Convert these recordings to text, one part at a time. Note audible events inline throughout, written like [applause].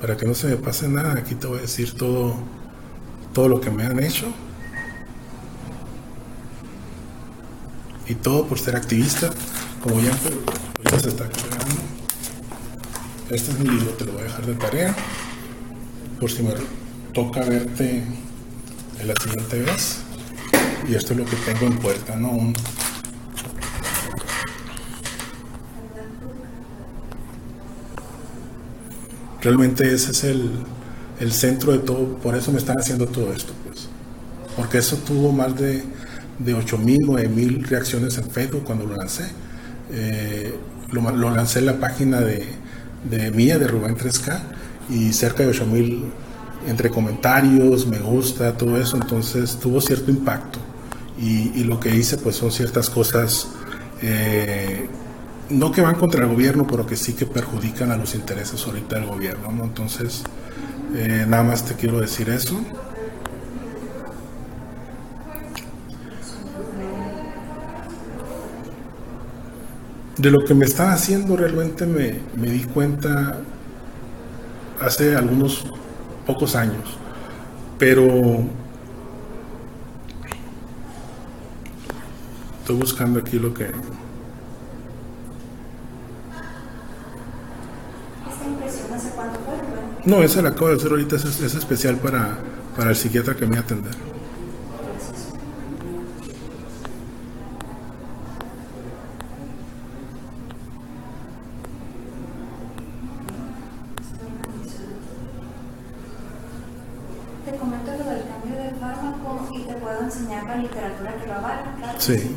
para que no se me pase nada, aquí te voy a decir todo, todo lo que me han hecho. Y todo por ser activista, como ya, se está cargando. Este es mi libro, te lo voy a dejar de tarea. Por si me toca verte en la siguiente vez. Y esto es lo que tengo en puerta, ¿no? Realmente ese es el, centro de todo, por eso me están haciendo todo esto, pues. Porque eso tuvo más de, de 8.000, 9.000 reacciones en Facebook cuando lo lancé. Eh, lo, lancé en la página de, de mía, de Rubén 3K, y cerca de 8.000 entre comentarios, me gusta, todo eso, entonces tuvo cierto impacto. Y, lo que hice pues son ciertas cosas eh, no que van contra el gobierno, pero que sí que perjudican a los intereses ahorita del gobierno, ¿no? Entonces, eh, nada más te quiero decir eso. De lo que me están haciendo realmente me, me di cuenta hace algunos pocos años, pero estoy buscando aquí lo que No, esa la acabo de hacer ahorita, es, especial para, para el psiquiatra que me va a atender. Te comento lo del cambio de fármaco y te puedo enseñar la literatura que lo avala, claro. Sí.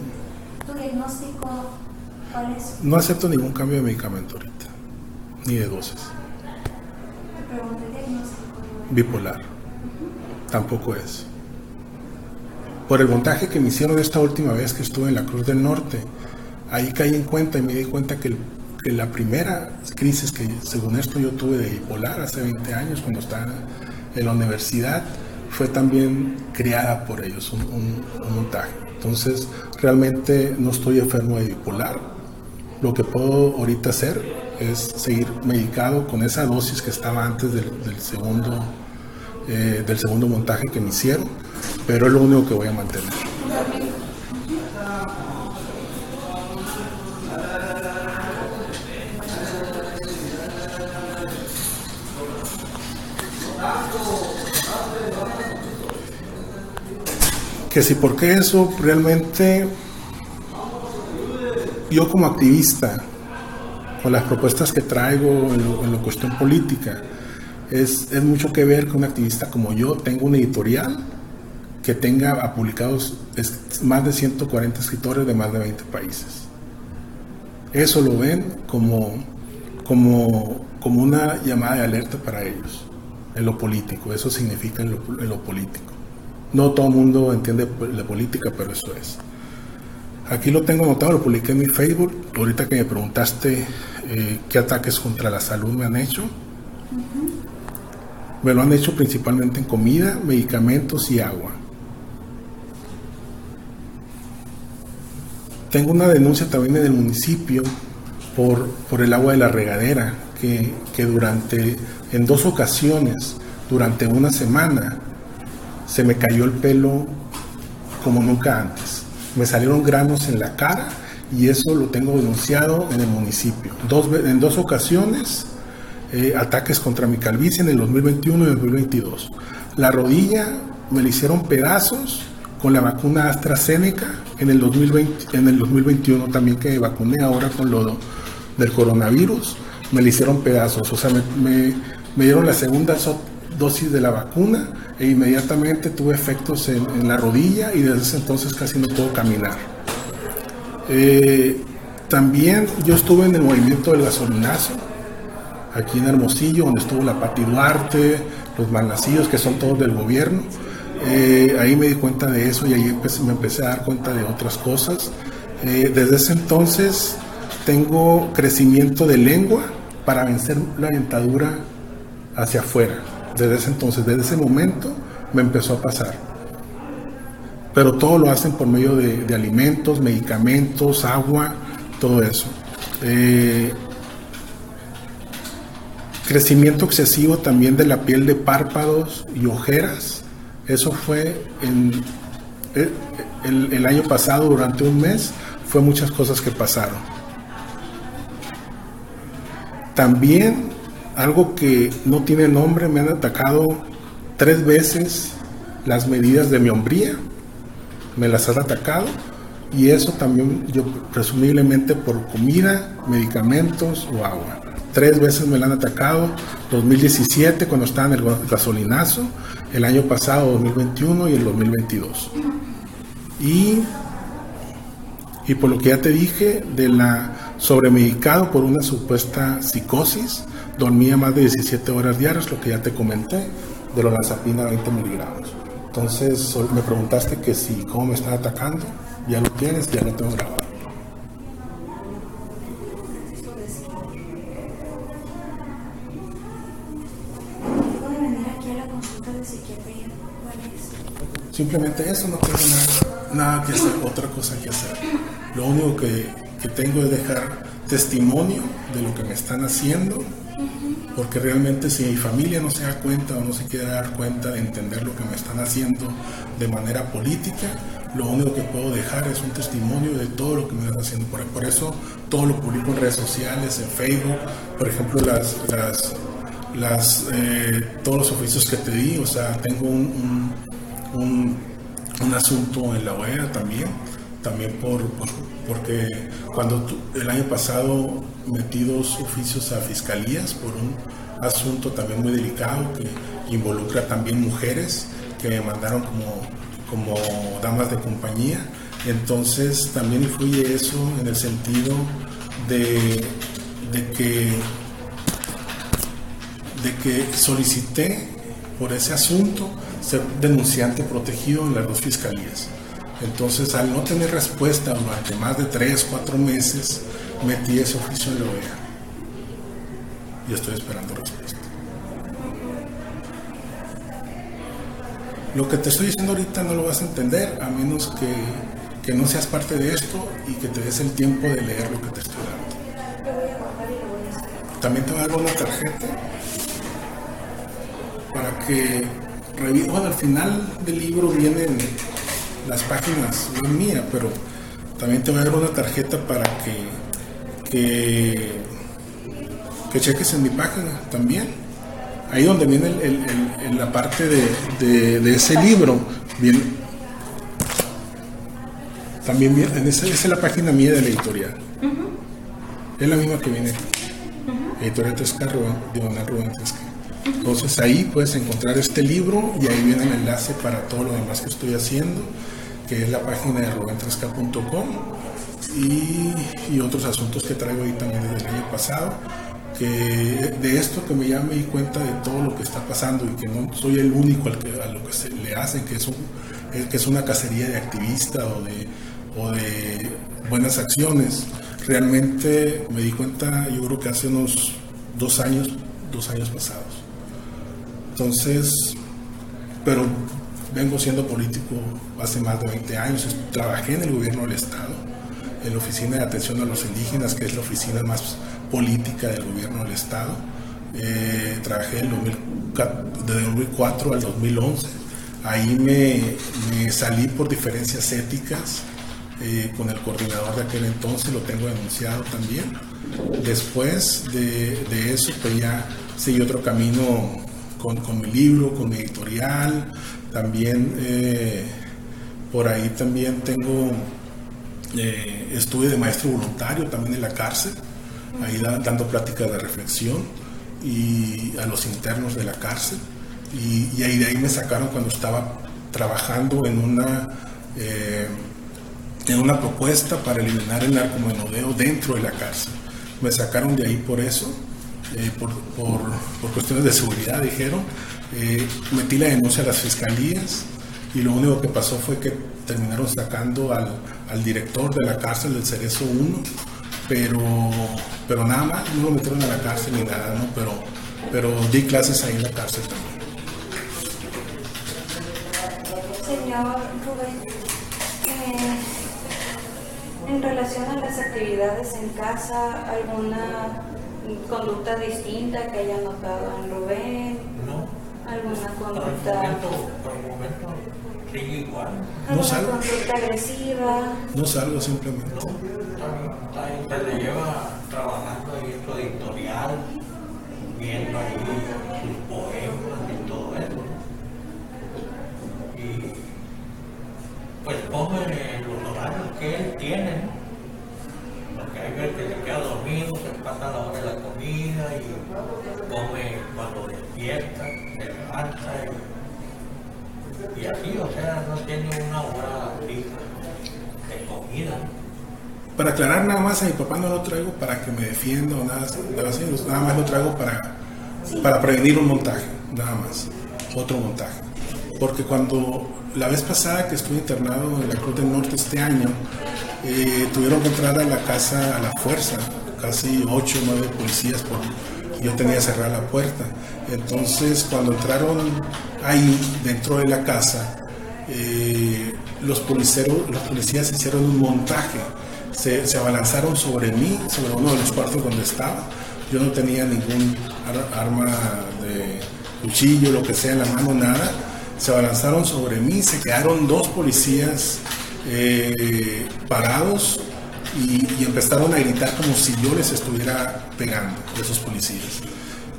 ¿Tu diagnóstico cuál es? No acepto ningún cambio de medicamento ahorita, ni de dosis. Bipolar. Tampoco es. Por el montaje que me hicieron esta última vez que estuve en la Cruz del Norte, ahí caí en cuenta y me di cuenta que, la primera crisis que según esto yo tuve de bipolar hace 20 años cuando estaba en la universidad fue también creada por ellos, un montaje. Entonces realmente no estoy enfermo de bipolar. Lo que puedo ahorita hacer es seguir medicado con esa dosis que estaba antes del, segundo, eh, del segundo montaje que me hicieron, pero es lo único que voy a mantener. Que si porque eso realmente yo como activista con las propuestas que traigo en, la cuestión política. Es, es, mucho que ver con un activista como yo. Tengo una editorial que tenga publicados más de 140 escritores de más de 20 países. Eso lo ven como, como, como una llamada de alerta para ellos en lo político. Eso significa en lo, en lo político. No todo el mundo entiende la política, pero eso es. Aquí lo tengo anotado, lo publiqué en mi Facebook. Ahorita que me preguntaste eh, qué ataques contra la salud me han hecho. Me lo han hecho principalmente en comida, medicamentos y agua. Tengo una denuncia también en el municipio por, por el agua de la regadera, que, que durante, en dos ocasiones, durante una semana, se me cayó el pelo como nunca antes. Me salieron granos en la cara y eso lo tengo denunciado en el municipio. Dos, en dos ocasiones, eh, ataques contra mi calvicie en el 2021 y el 2022. La rodilla me la hicieron pedazos con la vacuna AstraZeneca en el, 2020, en el 2021 también que vacuné ahora con lo del coronavirus, me la hicieron pedazos, o sea, me, me, dieron la segunda dosis de la vacuna e inmediatamente tuve efectos en, en la rodilla y desde ese entonces casi no puedo caminar. Eh, también yo estuve en el movimiento del gasolinazo, aquí en Hermosillo, donde estuvo la Pati Duarte, los Malnacillos, que son todos del gobierno. Eh, ahí me di cuenta de eso y ahí me empecé a dar cuenta de otras cosas. Eh, desde ese entonces tengo crecimiento de lengua para vencer la dentadura hacia afuera. Desde ese entonces, desde ese momento me empezó a pasar pero todo lo hacen por medio de, alimentos, medicamentos, agua, todo eso. Eh, Crecimiento excesivo también de la piel de párpados y ojeras. Eso fue en eh, el, el año pasado, durante un mes, fue muchas cosas que pasaron. También algo que no tiene nombre, me han atacado tres veces las medidas de mi hombría, me las han atacado y eso también yo presumiblemente por comida, medicamentos o agua. Tres veces me la han atacado, 2017 cuando estaba en el gasolinazo, el año pasado 2021 y el 2022. Y, y por lo que ya te dije, de la sobremedicado por una supuesta psicosis, dormía más de 17 horas diarias, lo que ya te comenté, de la zapina 20 miligramos. Entonces me preguntaste que si, cómo me está atacando, ya lo tienes, ya lo tengo grabado. Simplemente eso, no tengo nada, nada que hacer, otra cosa que hacer. Lo único que, que tengo es dejar testimonio de lo que me están haciendo porque realmente si mi familia no se da cuenta o no se quiere dar cuenta de entender lo que me están haciendo de manera política, lo único que puedo dejar es un testimonio de todo lo que me están haciendo. Por, eso todo lo publico en redes sociales, en Facebook, por ejemplo, las, las, eh, todos los oficios que te di, o sea, tengo un, un, un asunto en la OEA también también por, porque cuando el año pasado metí dos oficios a fiscalías por un asunto también muy delicado que involucra también mujeres que me mandaron como, como damas de compañía. Entonces también influye eso en el sentido de, de que de que solicité por ese asunto ser denunciante protegido en las dos fiscalías. Entonces, al no tener respuesta durante más de tres, cuatro meses, metí ese oficio en la OEA. Y estoy esperando respuesta. Lo que te estoy diciendo ahorita no lo vas a entender a menos que, que no seas parte de esto y que te des el tiempo de leer lo que te estoy dando. También te voy a dar una tarjeta para que Bueno, al final del libro vienen las páginas, es mía, pero también te voy a dar una tarjeta para que, que, que cheques en mi página también. Ahí donde viene el, la parte de, de, ese libro, viene, también viene, en esa, es la página mía de la editorial. Es la misma que viene aquí. Editorial Tesca Diagonal Rubén Entonces ahí puedes encontrar este libro y ahí viene el enlace para todo lo demás que estoy haciendo que es la página de rubentresca.com y, y, otros asuntos que traigo ahí también desde el año pasado. Que de esto que me ya me di cuenta de todo lo que está pasando y que no soy el único al que, a lo que se le hacen, que es, un, que es una cacería de activistas o de, o de buenas acciones. Realmente me di cuenta, yo creo que hace unos dos años, dos años pasados. Entonces, pero vengo siendo político hace más de 20 años, trabajé en el gobierno del Estado, en la Oficina de Atención a los Indígenas, que es la oficina más política del gobierno del Estado. Eh, trabajé el de 2004 al 2011. Ahí me, salí por diferencias éticas eh, con el coordinador de aquel entonces, lo tengo denunciado también. Después de, de eso, pues ya seguí otro camino con, con, mi libro, con mi editorial, también eh, por ahí también tengo, eh, estuve de maestro voluntario también en la cárcel, ahí dando pláticas de reflexión y a los internos de la cárcel. Y, ahí de ahí me sacaron cuando estaba trabajando en una, eh, en una propuesta para eliminar el narcomenudeo dentro de la cárcel. Me sacaron de ahí por eso, por, por, por, cuestiones de seguridad, dijeron, eh, metí la denuncia a las fiscalías y lo único que pasó fue que terminaron sacando al, director de la cárcel del Cerezo 1, pero, pero nada más, no lo metieron a la cárcel ni nada, ¿no? Pero, pero di clases ahí en la cárcel también. Señor Rubén, eh, en relación a las actividades en casa, ¿alguna conducta distinta que haya notado en Rubén? No. ¿Alguna Por el conducta, momento, por el momento sigue igual. No alguna salgo. conducta agresiva? No salgo simplemente. No, está bien, está bien. Se le lleva trabajando ahí en su editorial, viendo ahí sus poemas y todo eso. Y pues come los horarios que él tiene, ¿no? Porque hay veces que se queda dormido, se pasa la hora de la comida y come cuando despierta, se levanta y, y así, o sea, no tiene una hora fija de comida. Para nada más, a mi papá no lo traigo para que me defienda o nada, nada así, nada más lo traigo para, para prevenir un montaje, nada más, otro montaje. Porque cuando la vez pasada que estuve internado en la Cruz del Norte este año, eh, tuvieron que entrar a la casa a la fuerza, casi 8 o 9 policías, por, yo tenía cerrada la puerta. Entonces, cuando entraron ahí dentro de la casa, eh, los, policeros, los policías hicieron un montaje, se, se abalanzaron sobre mí, sobre uno de los cuartos donde estaba. Yo no tenía ningún ar- arma de cuchillo, lo que sea en la mano, nada. Se abalanzaron sobre mí, se quedaron dos policías eh, parados y, y empezaron a gritar como si yo les estuviera pegando, esos policías.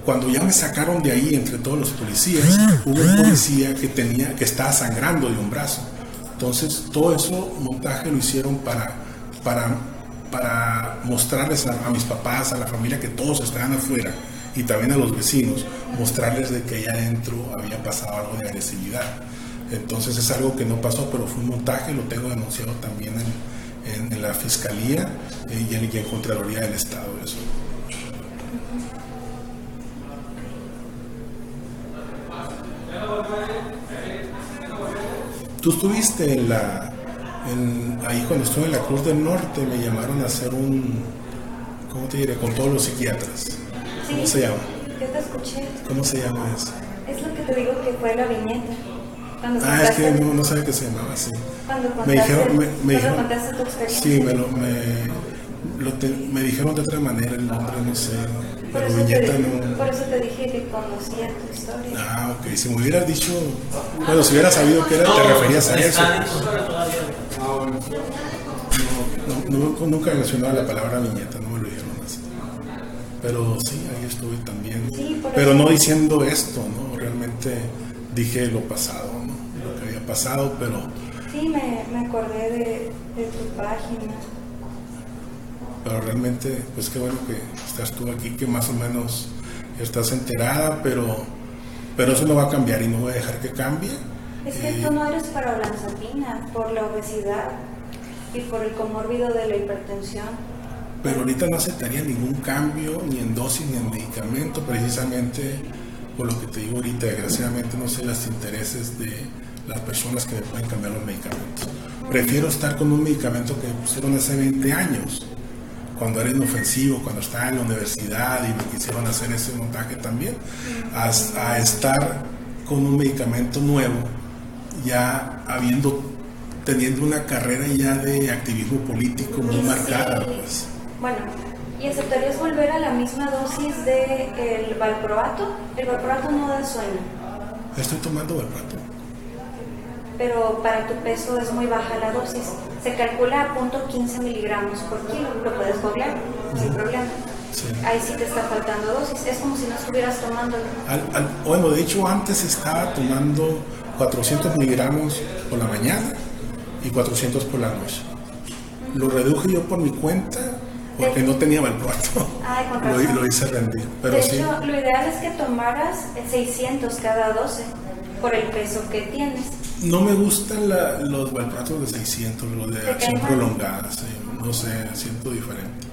Cuando ya me sacaron de ahí entre todos los policías, hubo un policía que tenía que estaba sangrando de un brazo. Entonces, todo eso montaje lo hicieron para, para, para mostrarles a, mis papás, a la familia, que todos estaban afuera y también a los vecinos, mostrarles de que allá adentro había pasado algo de agresividad. Entonces es algo que no pasó, pero fue un montaje, lo tengo denunciado también en, en- en la Fiscalía eh, y, en, y en Contraloría del Estado. Eso. Tú estuviste en la, en- ahí cuando estuve en la Cruz del Norte, me llamaron a hacer un, ¿cómo te diré? Con todos los psiquiatras. ¿Cómo Sí, se llama? Yo te escuché. ¿Cómo se llama eso? Es lo que te digo que fue la viñeta. Cuando Ah, es que no, no sabía que se llamaba así. Cuando Me contaste, dijeron, me, me cuando dijeron, contaste tu experiencia. sí, me lo, me, lo te- me dijeron de otra manera el nombre, no sé, por, pero eso te, viñeta di- no. por eso te dije que conocía tu historia. Ah, ok, si me hubieras dicho, bueno, si hubieras sabido que era, te referías a eso. No, no, nunca mencionaba la palabra viñeta, no me lo dijeron así. Pero sí, ahí estuve también. Sí, Pero no diciendo esto, ¿no? Realmente dije lo pasado, ¿no? Lo que había pasado, pero Sí, me, me acordé de, de tu página. pero realmente, pues qué bueno que estás tú aquí, que más o menos estás enterada, pero, pero eso no va a cambiar y no voy a dejar que cambie. Es que tú no eres para olanzapina por la obesidad y por el comórbido de la hipertensión. pero ahorita no aceptaría ningún cambio, ni en dosis, ni en medicamento, precisamente por lo que te digo ahorita, desgraciadamente no sé los intereses de las personas que me pueden cambiar los medicamentos. Prefiero estar con un medicamento que me pusieron hace 20 años, cuando era inofensivo, cuando estaba en la universidad y me quisieron hacer ese montaje también, a, a estar con un medicamento nuevo, ya habiendo, teniendo una carrera ya de activismo político muy sí, marcada. Pues. Bueno, ¿y aceptarías volver a la misma dosis del el valproato? El valproato no da sueño, Estoy tomando valproato. pero para tu peso es muy baja la dosis. Se calcula a punto 15 miligramos por kilo, lo puedes googlear sin problema. Sí. Ahí sí te está faltando dosis, es como si no estuvieras tomando. Al- al- bueno, de hecho antes estaba tomando 400 miligramos por la mañana y 400 por la noche. Lo reduje yo por mi cuenta porque no tenía valproato. Ay, con [laughs] Lo, razón. lo hice rendir. Pero de sí, hecho, lo ideal es que tomaras 600 cada 12 por el peso que tienes. no me gustan la- los valproatos de 600, los de ¿Te acción prolongada. sí, no sé, siento diferente.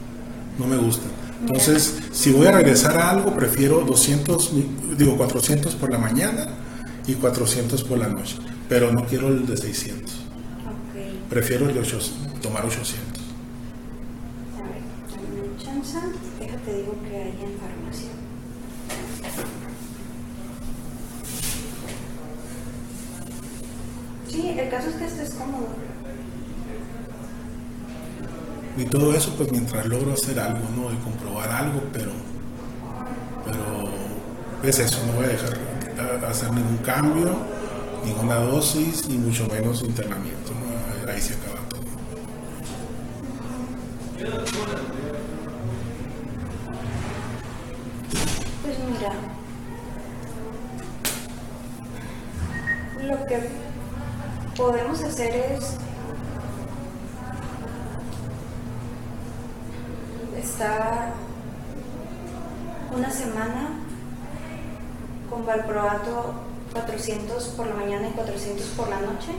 No me gustan. Entonces, si voy a regresar a algo, prefiero 200, mi- digo 400 por la mañana y 400 por la noche. Pero no quiero el de 600. Ok. Prefiero el de 800, tomar 800. A ver, dame chance. Déjate digo que hay en farmacia. Sí, el caso es que estés cómodo. Y todo eso, pues mientras logro hacer algo, ¿no? Y comprobar algo, pero, Pero es eso, no voy a hacer ningún cambio, ninguna dosis, ni mucho menos internamiento. ¿no? Ahí se acaba todo. Pues mira, lo que podemos hacer es estar una semana con valproato 400 por la mañana y 400 por la noche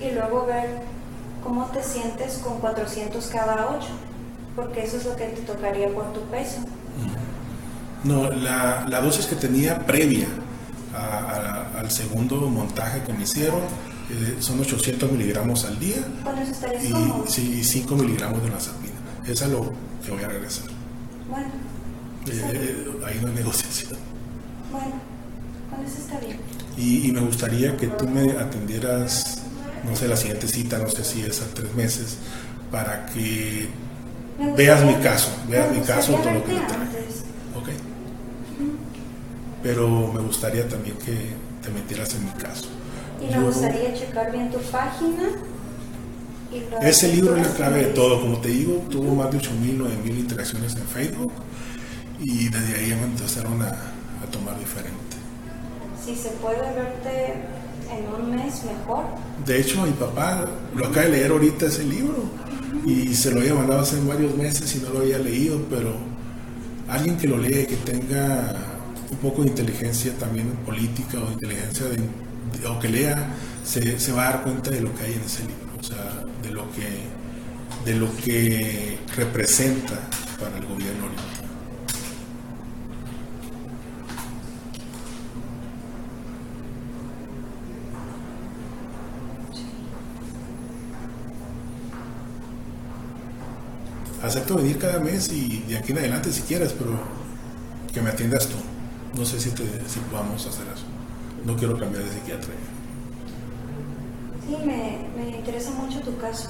y luego ver cómo te sientes con 400 cada 8 porque eso es lo que te tocaría por tu peso. No, la, la dosis que tenía previa a- a- al segundo montaje que me hicieron eh, son 800 miligramos al día eso estarías y, cómodo. sí, y 5 miligramos de lazapina. Esa es lo que voy a regresar. Bueno, Eh, eh, ahí no hay [laughs] negociación. Bueno, con eso está bien. Y, y me gustaría que tú me atendieras, no sé, la siguiente cita, no sé si es a tres meses, para que Me veas mi caso, veas me mi caso, todo lo que traje. antes. ¿Ok? Pero me gustaría también que te metieras en mi caso. Y me Yo- gustaría checar bien tu página. Ese libro es la clave de todo, como te digo, tuvo más de 8.000, 9.000 interacciones en Facebook y desde ahí me empezaron a, a tomar diferente. Si se puede verte en un mes, mejor. De hecho, mi papá lo acaba de leer ahorita ese libro y se lo había mandado hace varios meses y no lo había leído, pero alguien que lo lea y que tenga un poco de inteligencia también política o inteligencia de, de- o que lea, se, se va a dar cuenta de lo que hay en ese libro, o sea, de lo que, de lo que representa para el gobierno ahorita. Acepto venir cada mes y de aquí en adelante si quieres, pero que me atiendas tú. No sé si, te, si podamos hacer eso. No quiero cambiar de psiquiatra. Sí, me, me interesa mucho tu caso.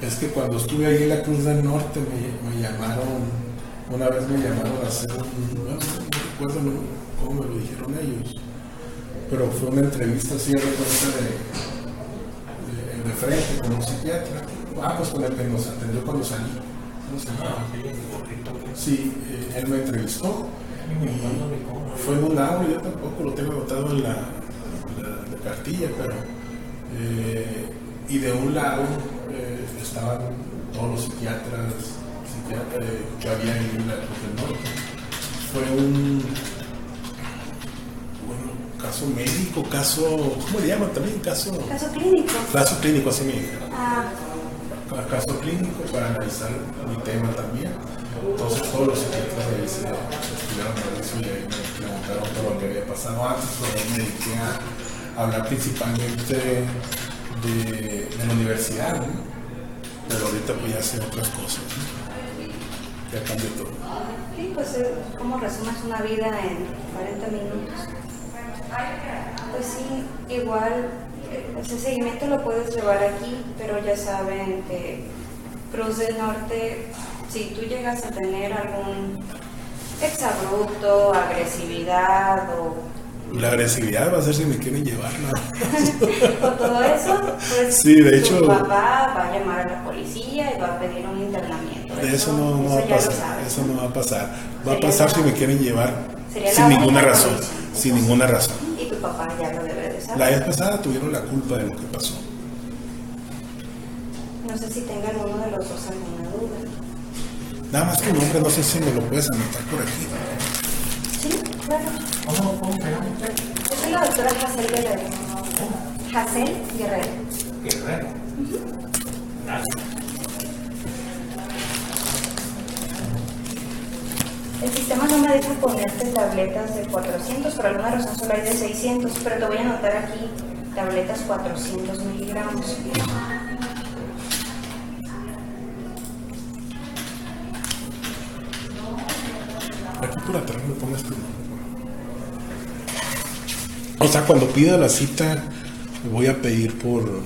Es que cuando estuve ahí en la Cruz del Norte me, me llamaron, una vez me llamaron a hacer un, bueno, no recuerdo cómo me lo dijeron ellos, pero fue una entrevista así de cuenta de, de, de frente con un psiquiatra. Ah, pues con el que nos atendió cuando salí. Ah, sí, eh, él me entrevistó cómo. fue en un audio, yo tampoco lo tengo anotado en la, la- la cartilla, pero eh, y de un lado estaban todos los psiquiatras, psiquiatras eh, que había en la del Norte. Fue un bueno, caso médico, caso, ¿cómo le llaman también? Caso, Caso clínico. caso clínico, así me dijeron Ah, ca- caso clínico para analizar mi tema también. Entonces todos los psiquiatras de ahí se estudiaron a eso y ahí me preguntaron todo lo que había pasado antes, pero me dediqué a hablar principalmente de, de la universidad, ¿no? Pero ahorita pues ya sé otras cosas, ¿no? ya cambió todo. sí, pues eh, ¿cómo resumes una vida en 40 minutos? Pues sí, igual eh, ese seguimiento lo puedes llevar aquí, pero ya saben que Cruz del Norte, si tú llegas a tener algún exabrupto, agresividad o, La agresividad va a ser si me quieren llevar, ¿no? [laughs] o todo eso, pues Sí, de tu hecho- papá va a llamar a la policía y va a pedir un internamiento. De eso no, no va a pasar, eso no va a pasar. Va a pasar si me quieren llevar sería sin ninguna razón, sin ninguna razón. Y tu papá ya lo debe de saber. La vez pasada tuvieron la culpa de lo que pasó. No sé si tenga alguno de los dos alguna duda. Nada más tu nombre, no sé si me lo puedes anotar por aquí. Claro. ¿Cómo, cómo se llama? Yo soy la doctora Jacel Guerrero. Jacel Guerrero. Guerrero. Gracias. El sistema no me deja ponerte tabletas de 400, por alguna razón solo hay de 600, pero te voy a anotar aquí tabletas 400 miligramos. por atrás me pones tu O sea, cuando pida la cita, voy a pedir por.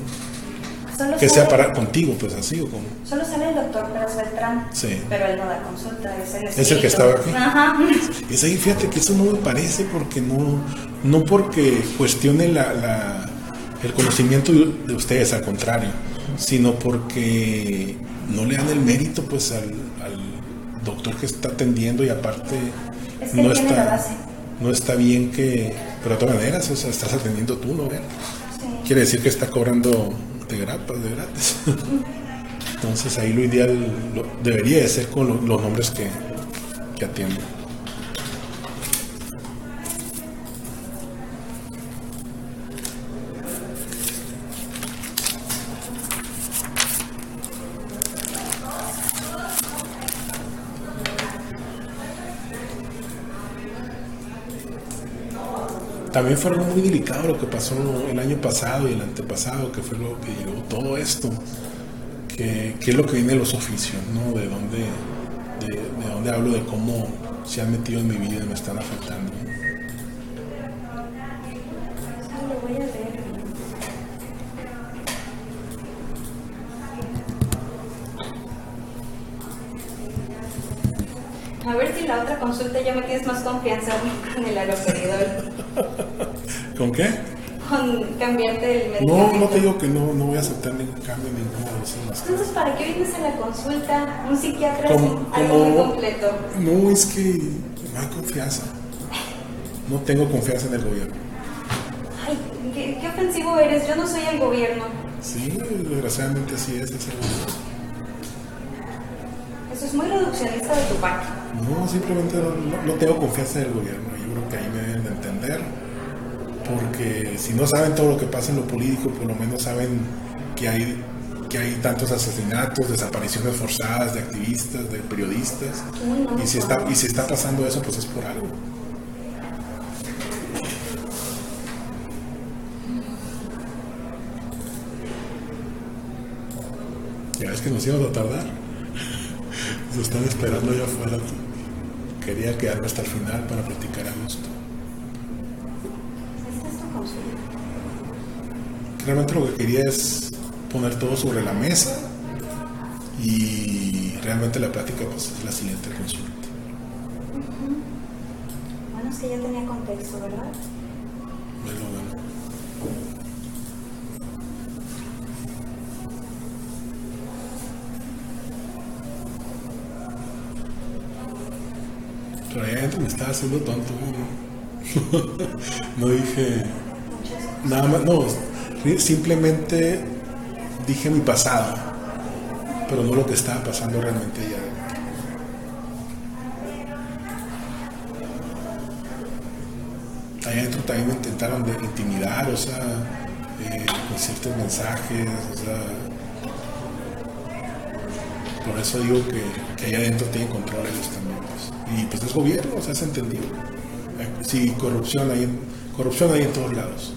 que sea para contigo, pues así o como. Solo sale el doctor Pérez Beltrán. Sí. Pero él no da consulta, es el Es el que estaba aquí. Ajá. Es ahí, fíjate que eso no me parece porque no. No porque cuestione la, la el conocimiento de ustedes, al contrario, sino porque no le dan el mérito pues al, al doctor que está atendiendo y aparte Es que no está no está bien que pero de todas maneras o sea, estás atendiendo tú no Sí. quiere decir que está cobrando de grapas de gratis. [laughs] Entonces ahí lo ideal lo- debería de ser con lo- los nombres que, que atienden También fue algo muy delicado lo que pasó el año pasado y el antepasado, que fue lo que llegó todo esto, que, que es lo que viene de los oficios, ¿no? De dónde, de, de dónde hablo de cómo se han metido en mi vida y me están afectando. Ah, lo voy a leer. A ver si la otra consulta ya me tienes más confianza con el aloperidol, [laughs] ¿Con qué? con cambiarte el No, medicamento. no te digo que no, no voy a aceptar ningún cambio, ninguna de. Entonces, ¿para qué vienes a la consulta? Un psiquiatra Como- así, algo muy completo. No, es que no hay confianza. No tengo confianza en el gobierno. Ay, qué, qué ofensivo eres. Yo no soy el gobierno. Sí, desgraciadamente así es. es el gobierno. Eso es muy reduccionista de tu parte. No, simplemente no, tengo confianza en el gobierno. Yo creo que ahí me deben de entender. Porque si no saben todo lo que pasa en lo político, por lo menos saben que hay, que hay tantos asesinatos, desapariciones forzadas de activistas, de periodistas. Y si, está, y si está pasando eso, pues es por algo. Ya ves que nos íbamos a tardar. [laughs] Nos están esperando allá afuera. Quería quedarme hasta el final para platicar a gusto. Realmente lo que quería es poner todo sobre la mesa y realmente la plática pues es la siguiente consulta. Bueno, es que ya tenía contexto, ¿verdad? Bueno, bueno. Me estaba haciendo tonto. [laughs] ¿no? Dije nada más, no, simplemente dije mi pasado, pero no lo que estaba pasando realmente allá adentro. Allá adentro también me intentaron de intimidar, o sea, eh, con ciertos mensajes, o sea. Por eso digo que, que allá adentro tienen control ellos también. pues. Y pues es gobierno, o sea, es entendido. Eh, Sí, corrupción hay corrupción hay en todos lados.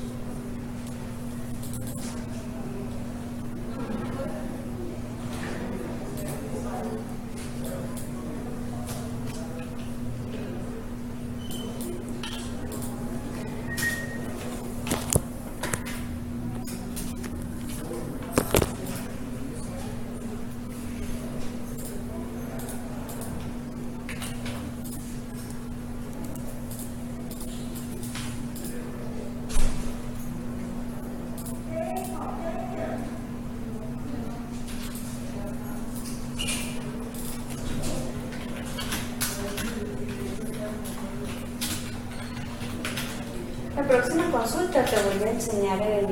La próxima consulta te voy a enseñar el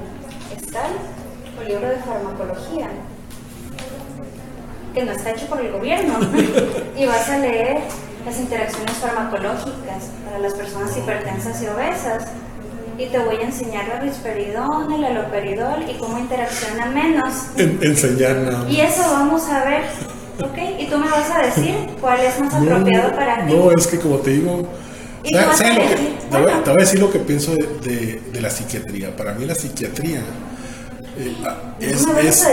STAL o libro de farmacología, que no está hecho por el gobierno. [laughs] y vas a leer las interacciones farmacológicas para las personas hipertensas y obesas. Y te voy a enseñar la risperidón, el aloperidol y cómo interacciona menos. En- enseñar nada más. Y eso vamos a ver, ¿ok? Y tú me vas a decir cuál es más apropiado para ti. no, es que como te digo, Y ¿sabes- tú vas a sabes lo que- te, voy, te voy a decir lo que pienso de, de- de la psiquiatría. Para mí la psiquiatría eh, es, la, es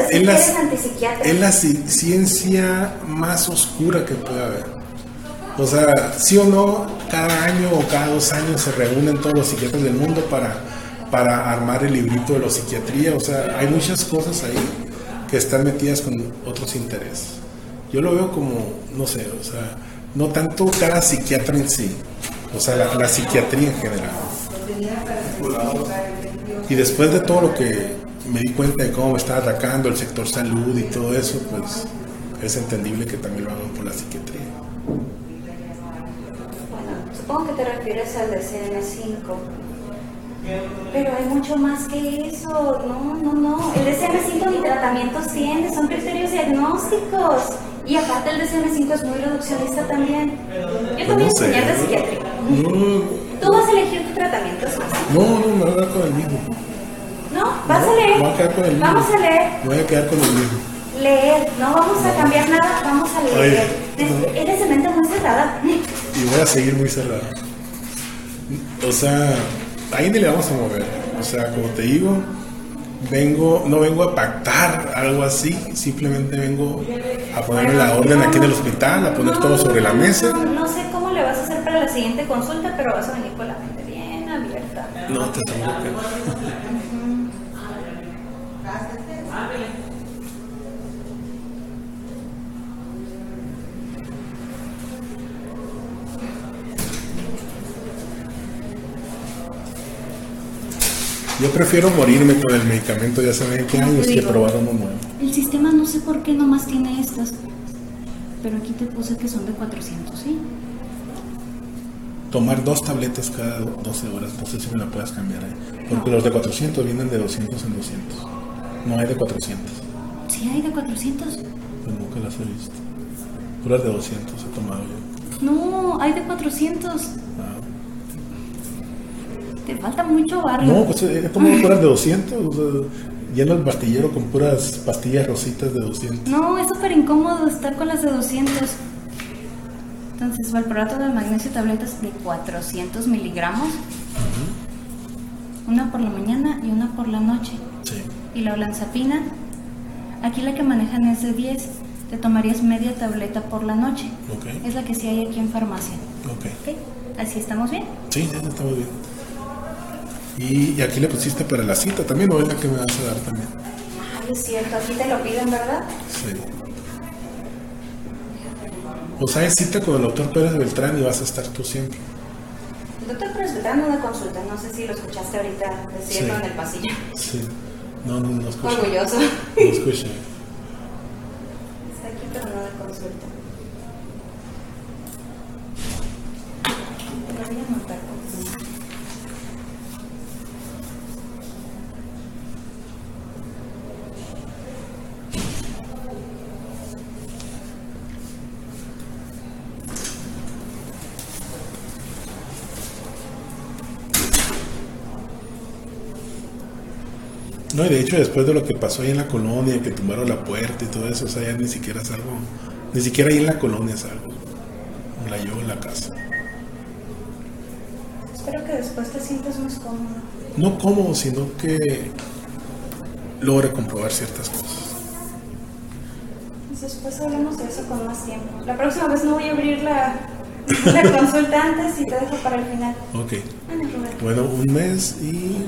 ciencia más oscura que puede haber. O sea, sí o no, cada año o cada dos años se reúnen todos los psiquiatras del mundo para, para armar el librito de la psiquiatría. O sea, hay muchas cosas ahí que están metidas con otros intereses. Yo lo veo como, no sé, o sea, no tanto cada psiquiatra en sí, o sea, la, la psiquiatría en general. Y después de todo lo que me di cuenta de cómo me estaba atacando el sector salud y todo eso, pues es entendible que también lo hagan por la psiquiatría. Bueno, supongo que te refieres al DCM5. Pero hay mucho más que eso. No, no, no. El DCM5 ni tratamientos tiene, son criterios diagnósticos. Y aparte el DCM5 es muy reduccionista también. Yo voy a No sé. enseñar de psiquiatría. No, Tú vas a elegir tu tratamiento. no, no, me voy a quedar con el mismo. No, vas No, a leer. voy a quedar con el mismo. Vamos a leer. Voy a quedar con el mismo. Leer. No vamos a cambiar nada, vamos a leer. Es- Eres de mente muy cerrada. Y voy a seguir muy cerrado. O sea, ahí ni le vamos a mover. O sea, como te digo, vengo, no vengo a pactar algo así, simplemente vengo a ponerle la orden aquí en el hospital, a poner No, todo sobre la mesa. No, no sé siguiente consulta, pero vas a venir con la mente bien abierta. No, te aseguro que. Yo prefiero morirme con el medicamento de hace 20 años que probar uno nuevo. El sistema no sé por qué nomás tiene estas. Pero aquí te puse que son de 400, ¿sí? Tomar dos tabletas cada 12 horas, no sé si me la puedas cambiar ahí. Porque los de 400 vienen de 200 en 200. No hay de 400. Sí, hay de 400. Pues nunca las he visto. Puras de 200 he tomado yo. No, hay de 400. Ah. Te falta mucho barrio. No, pues he he tomado puras de 200. O sea, lleno el pastillero con puras pastillas rositas de 200. No, es súper incómodo estar con las de 200. Entonces, valproato de magnesio, tabletas de 400 miligramos. Una por la mañana y una por la noche. Sí. Y la olanzapina, aquí la que manejan es de 10. Te tomarías media tableta por la noche. Ok. Es la que sí hay aquí en farmacia. Ok. ¿Ok? ¿Así estamos bien? Sí, está muy bien. Y, y aquí le pusiste para la cita también, ¿o es la que me vas a dar también? Ay, es cierto, aquí te lo piden, ¿verdad? Sí. O sea, es cita con el doctor Pérez Beltrán y vas a estar tú siempre. El doctor Pérez Beltrán una consulta, no sé si lo escuchaste ahorita decirlo Sí. en el pasillo. Sí. No, no, no escuché. Orgulloso. No escuché. Está aquí, pero no de consulta. Lo voy a por No, y de hecho, después de lo que pasó ahí en la colonia, que tumbaron la puerta y todo eso, o sea, ya ni siquiera salgo. Ni siquiera ahí en la colonia salgo. Me la llevo en la casa. Espero que después te sientas más cómodo. No cómodo, sino que logre comprobar ciertas cosas. Pues Después hablamos de eso con más tiempo. La próxima vez no voy a abrir la, la [laughs] consulta antes y te dejo para el final. Ok. Rubén. Bueno, un mes y.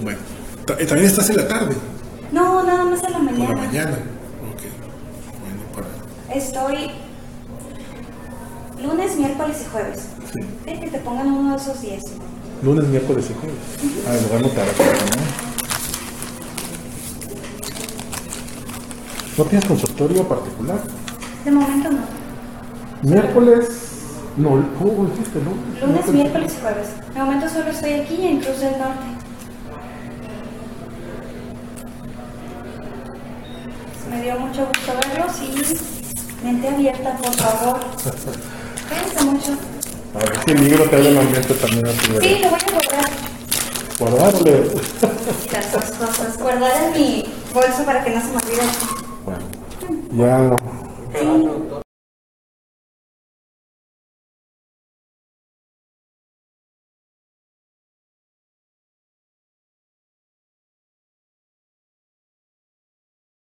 Bueno. Eh, También estás en la tarde, No, nada más en la mañana. la mañana. Ok. Bueno, para. Estoy lunes, miércoles y jueves. Sí. Que te pongan uno de esos días. Lunes, miércoles y jueves. Ah, lo voy a anotar acá, ¿no? ¿No tienes consultorio particular? De momento no. Miércoles. No, ¿cómo dijiste, no? Lunes, miércoles y jueves. De momento solo estoy aquí en Cruz del Norte. Dio mucho gusto verlos y mente abierta, por favor. Cuídense mucho. A ver si el libro te el ambiente también a tu Sí, lo voy a guardar. Guardarle. Las dos cosas. Guardar en mi bolso para que no se me olvide. Bueno, ya no. Sí.